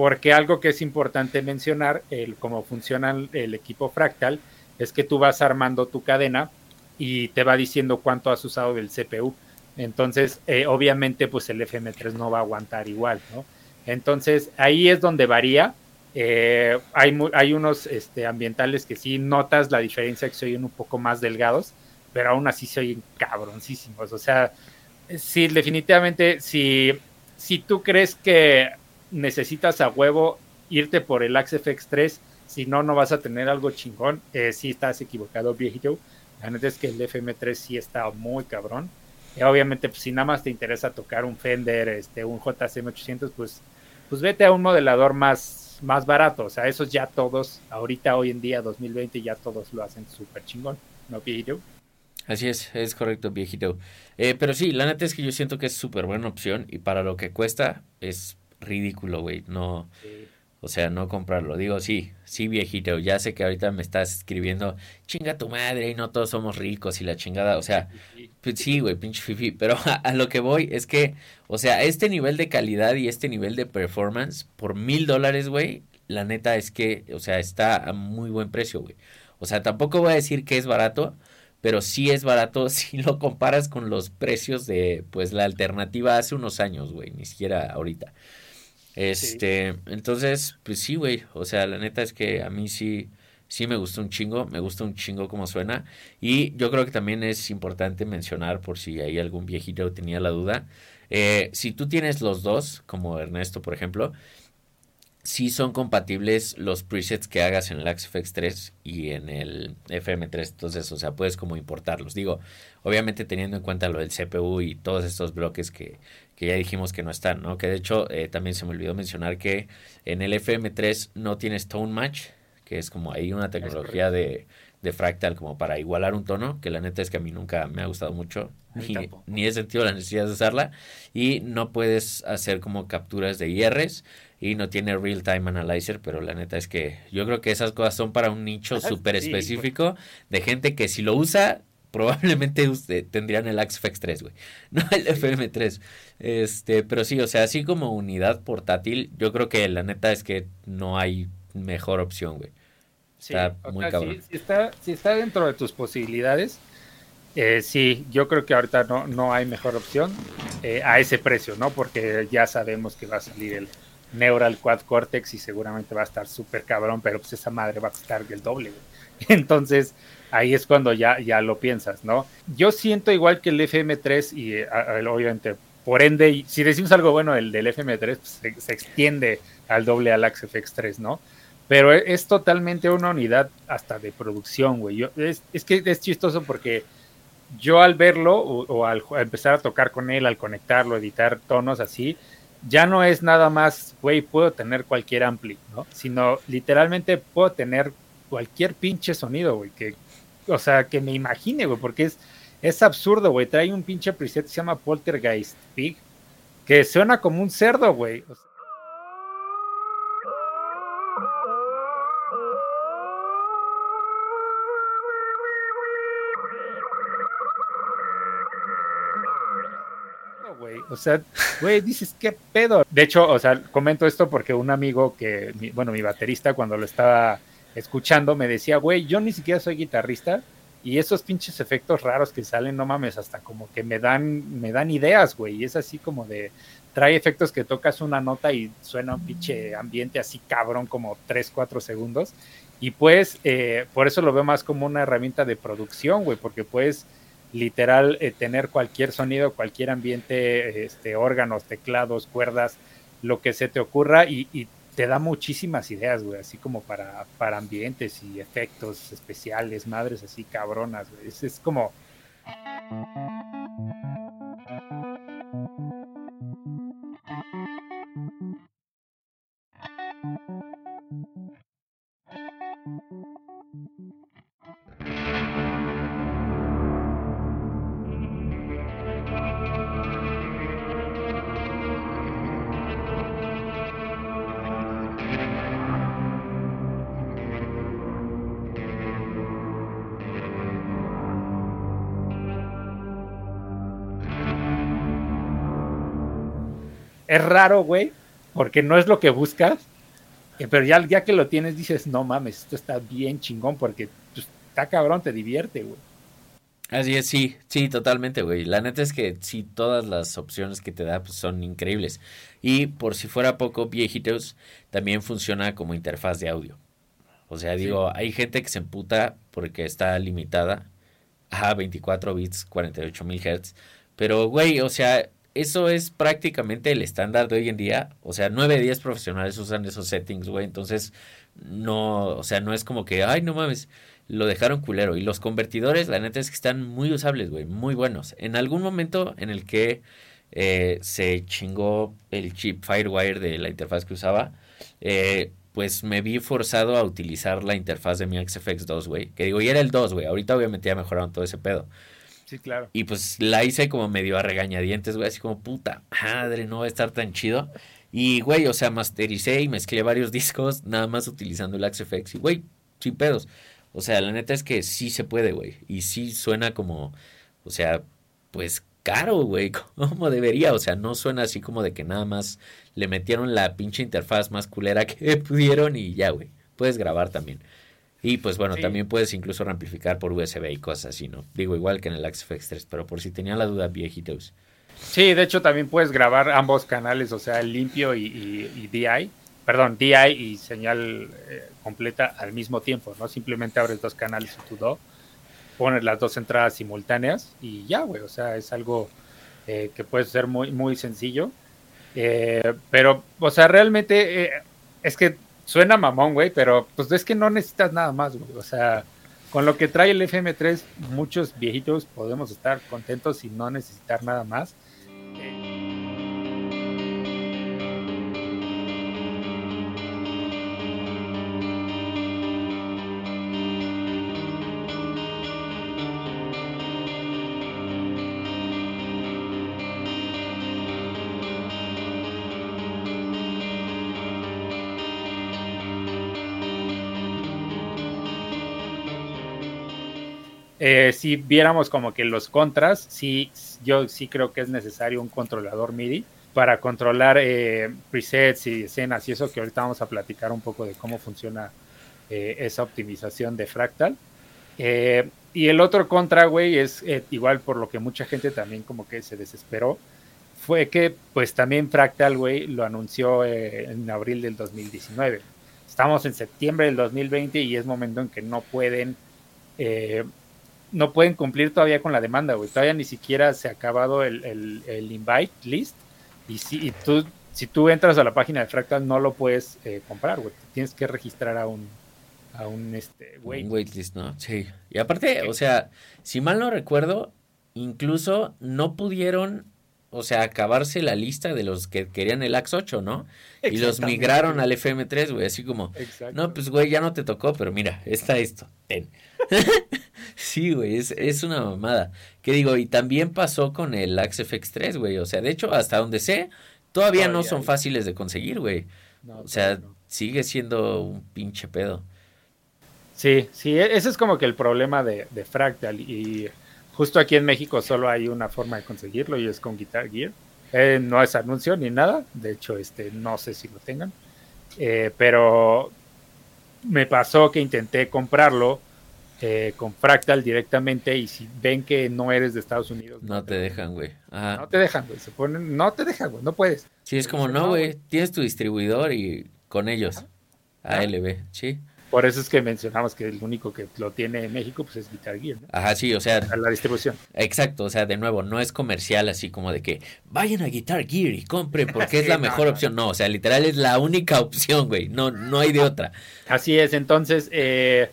Porque algo que es importante mencionar, el, cómo funciona el, equipo fractal, es que tú vas armando tu cadena y te va diciendo cuánto has usado del CPU. Entonces, eh, obviamente, pues el FM3 no va a aguantar igual, ¿no? Entonces, ahí es donde varía. Eh, hay, hay unos este, ambientales que sí notas la diferencia, que se oyen un poco más delgados, pero aún así se oyen cabroncísimos. O sea, sí, definitivamente, si, si tú crees que necesitas a huevo irte por el XFX 3, si no, no vas a tener algo chingón, eh, sí estás equivocado, viejito. La neta es que el FM3 sí está muy cabrón. Y obviamente, pues, si nada más te interesa tocar un Fender, este, un JCM 800, pues, pues vete a un modelador más, más barato. O sea, esos ya todos, ahorita, hoy en día, 2020, ya todos lo hacen súper chingón, ¿no, viejito? Así es, es correcto, viejito. Eh, pero sí, la neta es que yo siento que es súper buena opción y para lo que cuesta es ridículo, güey. No, o sea, no comprarlo. Digo, sí, sí, viejito. Ya sé que ahorita me estás escribiendo, chinga tu madre y no todos somos ricos y la chingada. O sea, pues sí, güey, pinche fifi. Pero a, [LAUGHS] a lo que voy es que, o sea, este nivel de calidad y este nivel de performance por mil dólares, güey, la neta es que, o sea, está a muy buen precio, güey. O sea, tampoco voy a decir que es barato, pero sí es barato [LAUGHS] si lo comparas con los precios de, pues, la alternativa hace unos años, güey, ni siquiera ahorita. Este, entonces, pues sí, güey, o sea, la neta es que a mí sí, sí me gusta un chingo, me gusta un chingo cómo suena. Y yo creo que también es importante mencionar, por si hay algún viejito tenía la duda, eh, si tú tienes los dos, como Ernesto, por ejemplo, sí son compatibles los presets que hagas en el XFX 3 y en el FM3. Entonces, o sea, puedes como importarlos. Digo, obviamente teniendo en cuenta lo del CPU y todos estos bloques que, que ya dijimos que no están, ¿no? Que de hecho eh, también se me olvidó mencionar que en el FM3 no tienes tone match, que es como ahí una tecnología de, de fractal como para igualar un tono, que la neta es que a mí nunca me ha gustado mucho, ni, ni he sentido la necesidad de usarla, y no puedes hacer como capturas de IRs, y no tiene real time analyzer, pero la neta es que yo creo que esas cosas son para un nicho [LAUGHS] súper Sí, específico de gente que si lo usa, probablemente usted, tendrían el XFX 3, güey, [LAUGHS] no el FM3. Este, pero sí, o sea, así como unidad portátil, yo creo que la neta es que no hay mejor opción, güey. Está muy sea, cabrón. Si, si está, si está dentro de tus posibilidades, eh, sí, yo creo que ahorita no, no hay mejor opción eh, a ese precio, ¿no? Porque ya sabemos que va a salir el Neural Quad Cortex y seguramente va a estar súper cabrón, pero pues esa madre va a costar el doble, güey. [LAUGHS] Entonces, ahí es cuando ya, ya lo piensas, ¿no? Yo siento igual que el FM3 y eh, a- obviamente, por ende, si decimos algo bueno del, del FM3, pues, se, extiende al doble al XFX3, ¿no? Pero e- es totalmente una unidad hasta de producción, güey. Es, es que es chistoso porque yo al verlo o, al ju- a empezar a tocar con él, al conectarlo, editar tonos así, ya no es nada más, güey, puedo tener cualquier ampli, ¿no? Sino literalmente puedo tener cualquier pinche sonido, güey, que, o sea, que me imagine, güey, porque es, es absurdo, güey. Trae un pinche preset que se llama Poltergeist Pig, que suena como un cerdo, güey. O. O sea, güey, dices, ¿qué pedo? De hecho, o sea, comento esto porque un amigo que, bueno, mi baterista, cuando lo estaba escuchando, me decía, güey, yo ni siquiera soy guitarrista y esos pinches efectos raros que salen, no mames, hasta como que me dan, me dan ideas, güey. Y es así como de, trae efectos que tocas una nota y suena un pinche ambiente así cabrón como 3, 4 segundos. Y pues, eh, por eso lo veo más como una herramienta de producción, güey, porque puedes literal eh, tener cualquier sonido, cualquier ambiente, este, órganos, teclados, cuerdas, lo que se te ocurra y, y te da muchísimas ideas, güey, así como para, para ambientes y efectos especiales, madres así cabronas, güey. Es, es como... Es raro, güey, porque no es lo que buscas, eh, pero ya, ya que lo tienes dices, no mames, esto está bien chingón porque pues, está cabrón, te divierte, güey. Así es, sí, sí, totalmente, güey. La neta es que sí, todas las opciones que te da pues, son increíbles. Y por si fuera poco, viejitos, también funciona como interfaz de audio. O sea, digo, hay gente que se emputa porque está limitada a 24 bits, 48 mil hertz. Pero, güey, o sea, eso es prácticamente el estándar de hoy en día. O sea, 9 de 10 profesionales usan esos settings, güey. Entonces, no, o sea, no es como que, ay, no mames, lo dejaron culero. Y los convertidores, la neta es que están muy usables, güey, muy buenos. En algún momento en el que eh, se chingó el chip Firewire de la interfaz que usaba, eh, pues me vi forzado a utilizar la interfaz de mi XFX 2, güey. Que digo, y era el 2, güey. Ahorita obviamente ya mejoraron todo ese pedo. Claro. Y pues la hice como medio a regañadientes, güey, así como puta madre, no va a estar tan chido. Y, güey, o sea, mastericé y mezclé varios [LAUGHS] discos, nada más utilizando el XFX. Y, güey, sin pedos. O sea, la neta es que sí se puede, güey. Y sí suena como, o sea, pues caro, güey, [LAUGHS] como debería. O sea, no suena así como de que nada más le metieron la pinche interfaz más culera [LAUGHS] que pudieron y ya, güey. Puedes grabar también. Y pues bueno, Sí. también puedes incluso reamplificar por USB y cosas así, ¿no? Digo, igual que en el XFX 3, pero por si tenía la duda, viejitos. Sí, de hecho también puedes grabar ambos canales, o sea, el limpio y, y- y DI, perdón, DI y señal eh, completa al mismo tiempo, ¿no? Simplemente abres dos canales en tu DO, pones las dos entradas simultáneas y ya, güey, o sea, es algo eh, que puede ser muy, muy sencillo. Eh, pero, o sea, realmente es que suena mamón, güey, pero pues es que no necesitas nada más, güey, o sea... Con lo que trae el FM3, muchos viejitos podemos estar contentos y no necesitar nada más. Eh, si viéramos como que los contras, sí, yo sí creo que es necesario un controlador MIDI para controlar eh, presets y escenas y eso que ahorita vamos a platicar un poco de cómo funciona eh, esa optimización de Fractal. Eh, y el otro contra, güey, es igual por lo que mucha gente también como que se desesperó, fue que pues también Fractal, güey, lo anunció en abril del 2019. Estamos en septiembre del 2020 y es momento en que no pueden no pueden cumplir todavía con la demanda, güey. Todavía ni siquiera se ha acabado el, el, el invite list. Y si y tú, si tú entras a la página de Fractal, no lo puedes eh, comprar, güey. Tienes que registrar a un, a un este, Wait. wait. Waitlist, ¿no? Sí. Y aparte, o sea, si mal no recuerdo, incluso no pudieron, o sea, acabarse la lista de los que querían el Axe 8, ¿no? Y los migraron al FM3, güey, así como, Exacto. no, pues güey, ya no te tocó, pero mira, está esto, ten. [LAUGHS] sí, güey, es, es una mamada. ¿Qué digo? Y también pasó con el Axe FX3, güey. O sea, de hecho, hasta donde sé, todavía, no son hay. fáciles de conseguir, güey. No, O sea, no. sigue siendo un pinche pedo. Sí, sí, e- ese es como que el problema de, de Fractal. Y justo aquí en México solo hay una forma de conseguirlo y es con Guitar Gear. Eh, no es anuncio ni nada, de hecho, este, no sé si lo tengan. Eh, pero me pasó que intenté comprarlo eh, con Fractal directamente y si ven que no eres de Estados Unidos, No te dejan, güey. No te dejan, güey. Se ponen, no te dejan, güey. No puedes. Sí, es como, no, no, güey, tienes tu distribuidor y con ellos. Ah. ALB, sí. Por eso es que mencionamos que el único que lo tiene en México pues es Guitar Gear, ¿no? Ajá, sí, o sea, A La distribución. exacto, o sea, de nuevo, no es comercial así como de que vayan a Guitar Gear y compren porque es [LAUGHS] la no, mejor no. opción. No, o sea, literal es la única opción, güey. No, no hay de otra. Así es, entonces, eh,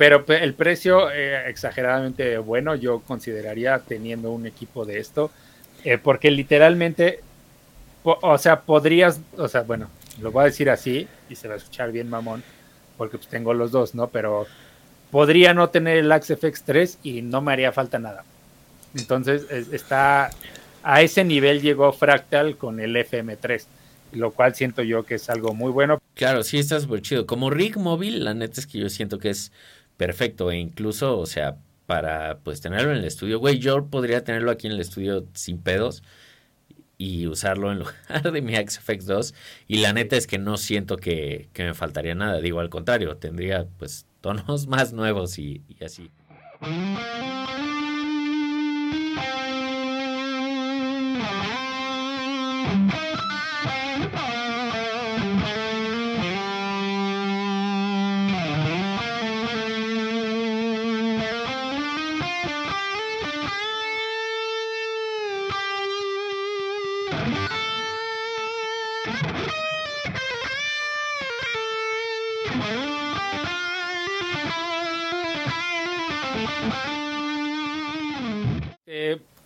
pero pe- el precio eh, exageradamente bueno, yo consideraría teniendo un equipo de esto, eh, porque literalmente, o sea, podrías, o sea, bueno, lo voy a decir así y se va a escuchar bien mamón, porque pues tengo los dos, ¿no? Pero podría no tener el Axe FX3 y no me haría falta nada. Entonces, es- está a ese nivel llegó Fractal con el FM3, lo cual siento yo que es algo muy bueno Claro, sí está súper chido. Como rig móvil, la neta es que yo siento que es perfecto e incluso, o sea, para pues tenerlo en el estudio, güey, yo podría tenerlo aquí en el estudio sin pedos y usarlo en [LAUGHS] lugar de mi XFX 2 y la neta es que no siento que, que me faltaría nada, digo al contrario, tendría pues tonos [LAUGHS] más nuevos y, y así. [LAUGHS]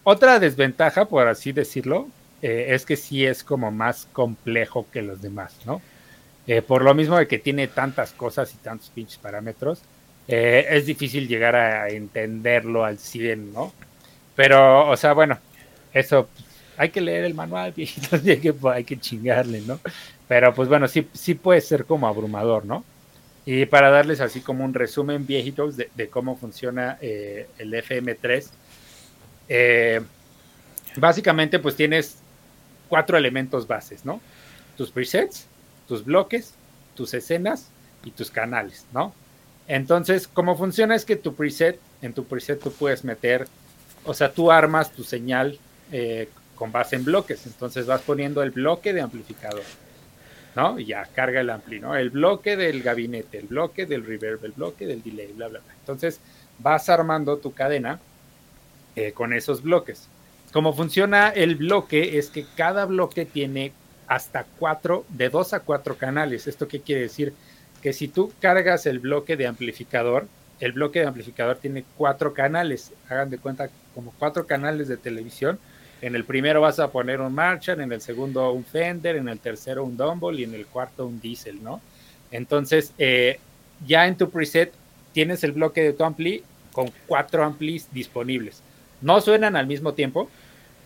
otra desventaja, por así decirlo, eh, es que sí es como más complejo que los demás, ¿no? Eh, por lo mismo de que tiene tantas cosas y tantos pinches parámetros, eh, es difícil llegar a entenderlo al 100, ¿no? Pero, o sea, bueno, eso pues, hay que leer el manual, [LAUGHS] viejito, hay que, hay que chingarle, ¿no? Pero pues bueno, sí, sí puede ser como abrumador, ¿no? Y para darles así como un resumen, viejitos, de, cómo funciona el FM3, eh, básicamente pues tienes cuatro elementos bases, ¿no? Tus presets, tus bloques, tus escenas y tus canales, ¿no? Entonces, cómo funciona es que tu preset, en tu preset tú puedes meter, o sea, tú armas tu señal eh, con base en bloques, entonces vas poniendo el bloque de amplificador, ¿no? Y ya carga el ampli, ¿no? El bloque del gabinete, el bloque del reverb, el bloque del delay, bla, bla, bla. Entonces, vas armando tu cadena eh, con esos bloques. Cómo funciona el bloque es que cada bloque tiene hasta cuatro, de dos a cuatro canales. ¿Esto qué quiere decir? Que si tú cargas el bloque de amplificador, el bloque de amplificador tiene cuatro canales. Hagan de cuenta como cuatro canales de televisión. En el primero vas a poner un Marshall, en el segundo un Fender, en el tercero un Dumble y en el cuarto un Diesel, ¿no? Entonces, eh, ya en tu preset tienes el bloque de tu ampli con cuatro amplis disponibles. No suenan al mismo tiempo,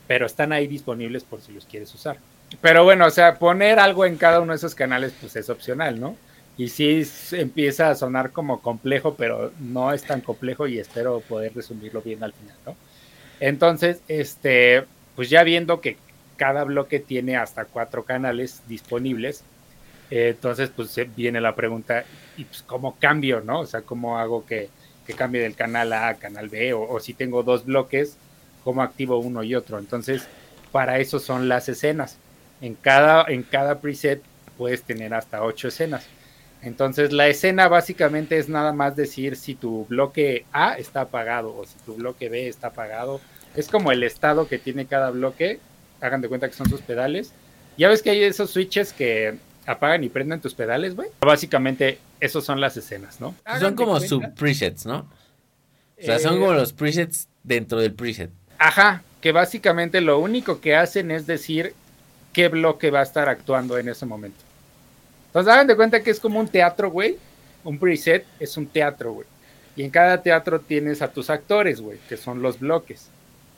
pero están ahí disponibles por si los quieres usar. Pero bueno, o sea, poner algo en cada uno de esos canales, pues es opcional, ¿no? Y sí empieza a sonar como complejo, pero no es tan complejo y espero poder resumirlo bien al final, ¿no? Entonces, este, pues ya viendo que cada bloque tiene hasta cuatro canales disponibles, eh, entonces pues viene la pregunta, ¿y pues cómo cambio, no? O sea, ¿cómo hago que, que cambie del canal A a canal B? O, si tengo dos bloques, ¿cómo activo uno y otro? Entonces, para eso son las escenas. En cada, en cada preset puedes tener hasta ocho escenas. Entonces, la escena básicamente es nada más decir si tu bloque A está apagado o si tu bloque B está apagado. Es como el estado que tiene cada bloque. Hagan de cuenta que son sus pedales. Ya ves que hay esos switches que apagan y prenden tus pedales, güey. Básicamente, esos son las escenas, ¿no? Hagan Son como sub presets, ¿no? O sea, son Eh, como los presets dentro del preset. Ajá, que básicamente lo único que hacen es decir qué bloque va a estar actuando en ese momento. Entonces, hagan de cuenta que es como un teatro, güey. Un preset es un teatro, güey. Y en cada teatro tienes a tus actores, güey, que son los bloques.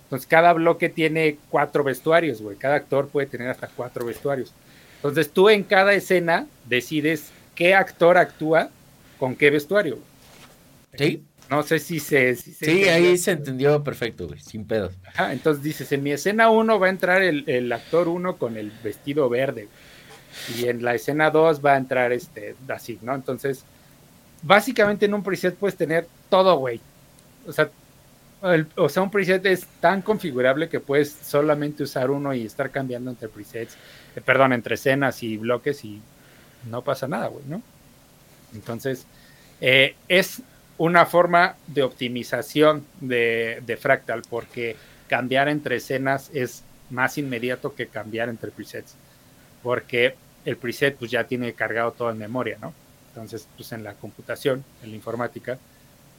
Entonces cada bloque tiene cuatro vestuarios, güey. Cada actor puede tener hasta cuatro vestuarios. Entonces tú en cada escena decides qué actor actúa con qué vestuario. Sí. No sé si se... sí, ahí se entendió perfecto, güey, sin pedos. entonces dices, en mi escena 1 va a entrar el, actor 1 con el vestido verde. Y en la escena 2 va a entrar este así, ¿no? Entonces, básicamente en un preset puedes tener todo, güey. O sea, o sea, un preset es tan configurable que puedes solamente usar uno y estar cambiando entre presets, eh, perdón, entre escenas y bloques y no pasa nada, güey, ¿no? Entonces, eh, es una forma de optimización de, de, Fractal porque cambiar entre escenas es más inmediato que cambiar entre presets porque el preset pues ya tiene cargado todo en memoria, ¿no? Entonces, pues en la computación, en la informática,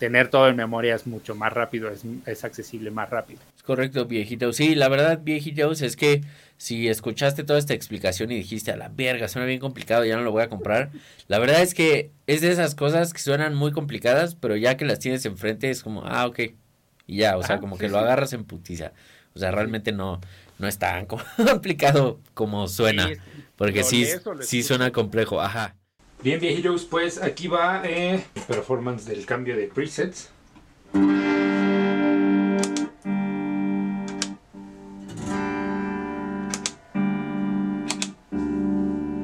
tener todo en memoria es mucho más rápido, es, accesible más rápido. Es correcto, viejito. Sí, la verdad, viejitos, es que si escuchaste toda esta explicación y dijiste, a la verga, suena bien complicado, ya no lo voy a comprar, la verdad es que es de esas cosas que suenan muy complicadas, pero ya que las tienes enfrente es como, ah, ok, y ya, o sea, como que lo agarras en putiza. O sea, realmente no, no es tan [LAUGHS] complicado como suena, porque sí, sí suena complejo, ajá. Bien, viejitos, pues aquí va eh, performance del cambio de presets.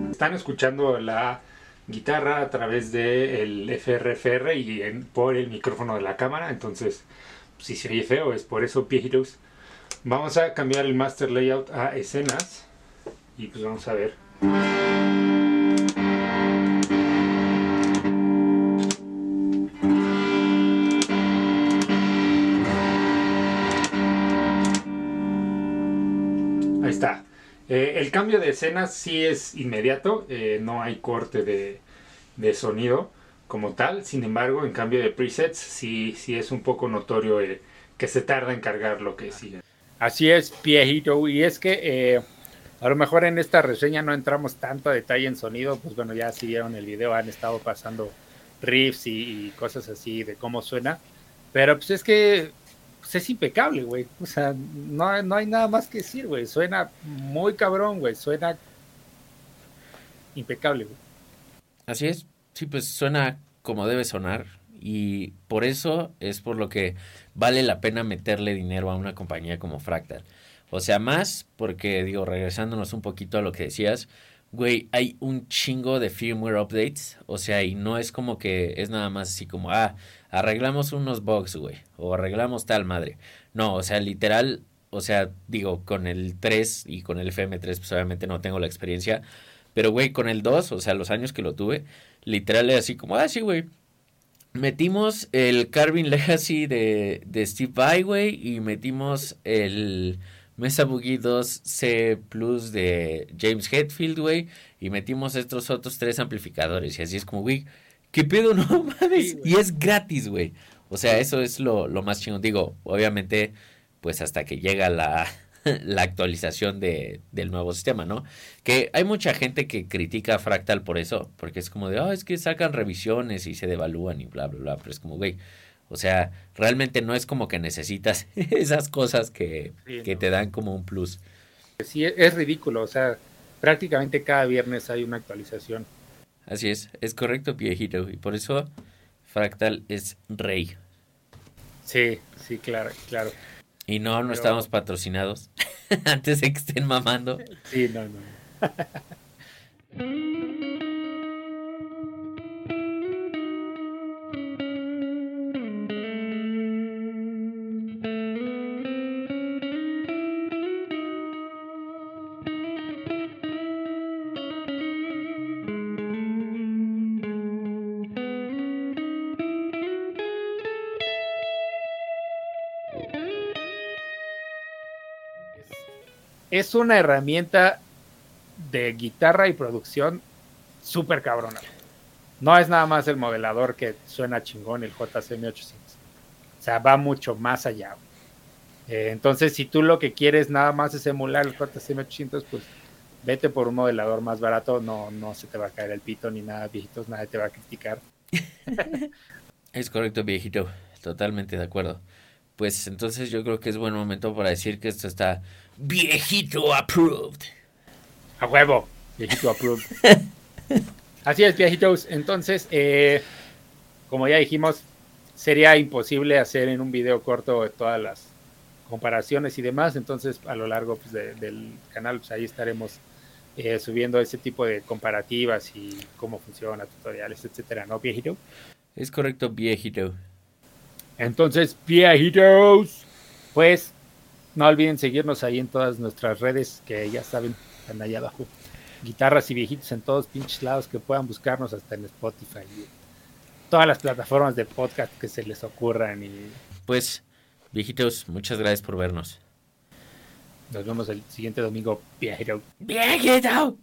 Están escuchando la guitarra a través del de FRFR y por el micrófono de la cámara, entonces si se oye feo es por eso, viejitos. Vamos a cambiar el master layout a escenas y pues vamos a ver. Eh, el cambio de escenas sí es inmediato, eh, no hay corte de, sonido como tal, sin embargo, en cambio de presets sí, sí es un poco notorio eh, que se tarda en cargar lo que sigue. Así es, viejito, y es que a lo mejor en esta reseña no entramos tanto a detalle en sonido, pues bueno, ya si vieron el video han estado pasando riffs y cosas así de cómo suena, pero pues es que pues, es impecable, güey. O sea, no, no hay nada más que decir, güey. Suena muy cabrón, güey. Suena impecable, güey. Así es. Sí, pues suena como debe sonar. Y por eso es por lo que vale la pena meterle dinero a una compañía como Fractal. O sea, más porque, digo, regresándonos un poquito a lo que decías, güey, hay un chingo de firmware updates. O sea, y no es como que es nada más así como, ah, arreglamos unos bugs, güey, o arreglamos tal madre. No, o sea, literal, o sea, digo, con el 3 y con el FM3, pues obviamente no tengo la experiencia, pero güey, con el 2, o sea, los años que lo tuve, literal es así como, ah, sí, güey. Metimos el Carvin Legacy de, de Steve Vai, güey, y metimos el Mesa Boogie 2C Plus de James Hetfield, güey, y metimos estos otros tres amplificadores, y así es como, güey, ¿Qué pedo? [LAUGHS] No mames. y es gratis, güey. O sea, eso es lo, más chingón. Digo, obviamente, pues hasta que llega la, [LAUGHS] la actualización de, del nuevo sistema, ¿no? Que hay mucha gente que critica Fractal por eso, porque es como de, oh, es que sacan revisiones y se devalúan y bla, bla, bla, pero es como, güey, o sea, realmente no es como que necesitas [LAUGHS] esas cosas que, que te dan como un plus. Sí, es ridículo, o sea, prácticamente cada viernes hay una actualización. Así es, es correcto, viejito. Y por eso Fractal es rey. Sí, sí, claro, claro. Y no, no estamos patrocinados [LAUGHS] antes de que estén mamando. Sí, no, no. [LAUGHS] es una herramienta de guitarra y producción súper cabrona. No es nada más el modelador que suena chingón, el JCM 800. O sea, va mucho más allá. Eh, entonces, si tú lo que quieres nada más es emular el JCM 800, pues vete por un modelador más barato. No, no se te va a caer el pito ni nada, viejitos, nadie te va a criticar. [LAUGHS] Es correcto, viejito. Totalmente de acuerdo. Pues entonces yo creo que es buen momento para decir que esto está viejito approved. A huevo, viejito approved. [LAUGHS] Así es, viejitos. Entonces, eh, como ya dijimos, sería imposible hacer en un video corto todas las comparaciones y demás. Entonces, a lo largo pues, de- del canal, pues ahí estaremos eh, subiendo ese tipo de comparativas y cómo funciona, tutoriales, etcétera, ¿no, viejito? Es correcto, viejito. Entonces, viejitos, pues no olviden seguirnos ahí en todas nuestras redes que ya saben, están allá abajo. Guitarras y viejitos en todos pinches lados que puedan buscarnos hasta en Spotify. y todas las plataformas de podcast que se les ocurran y Pues, viejitos, muchas gracias por vernos. nos vemos el siguiente domingo, viejito. Viejito.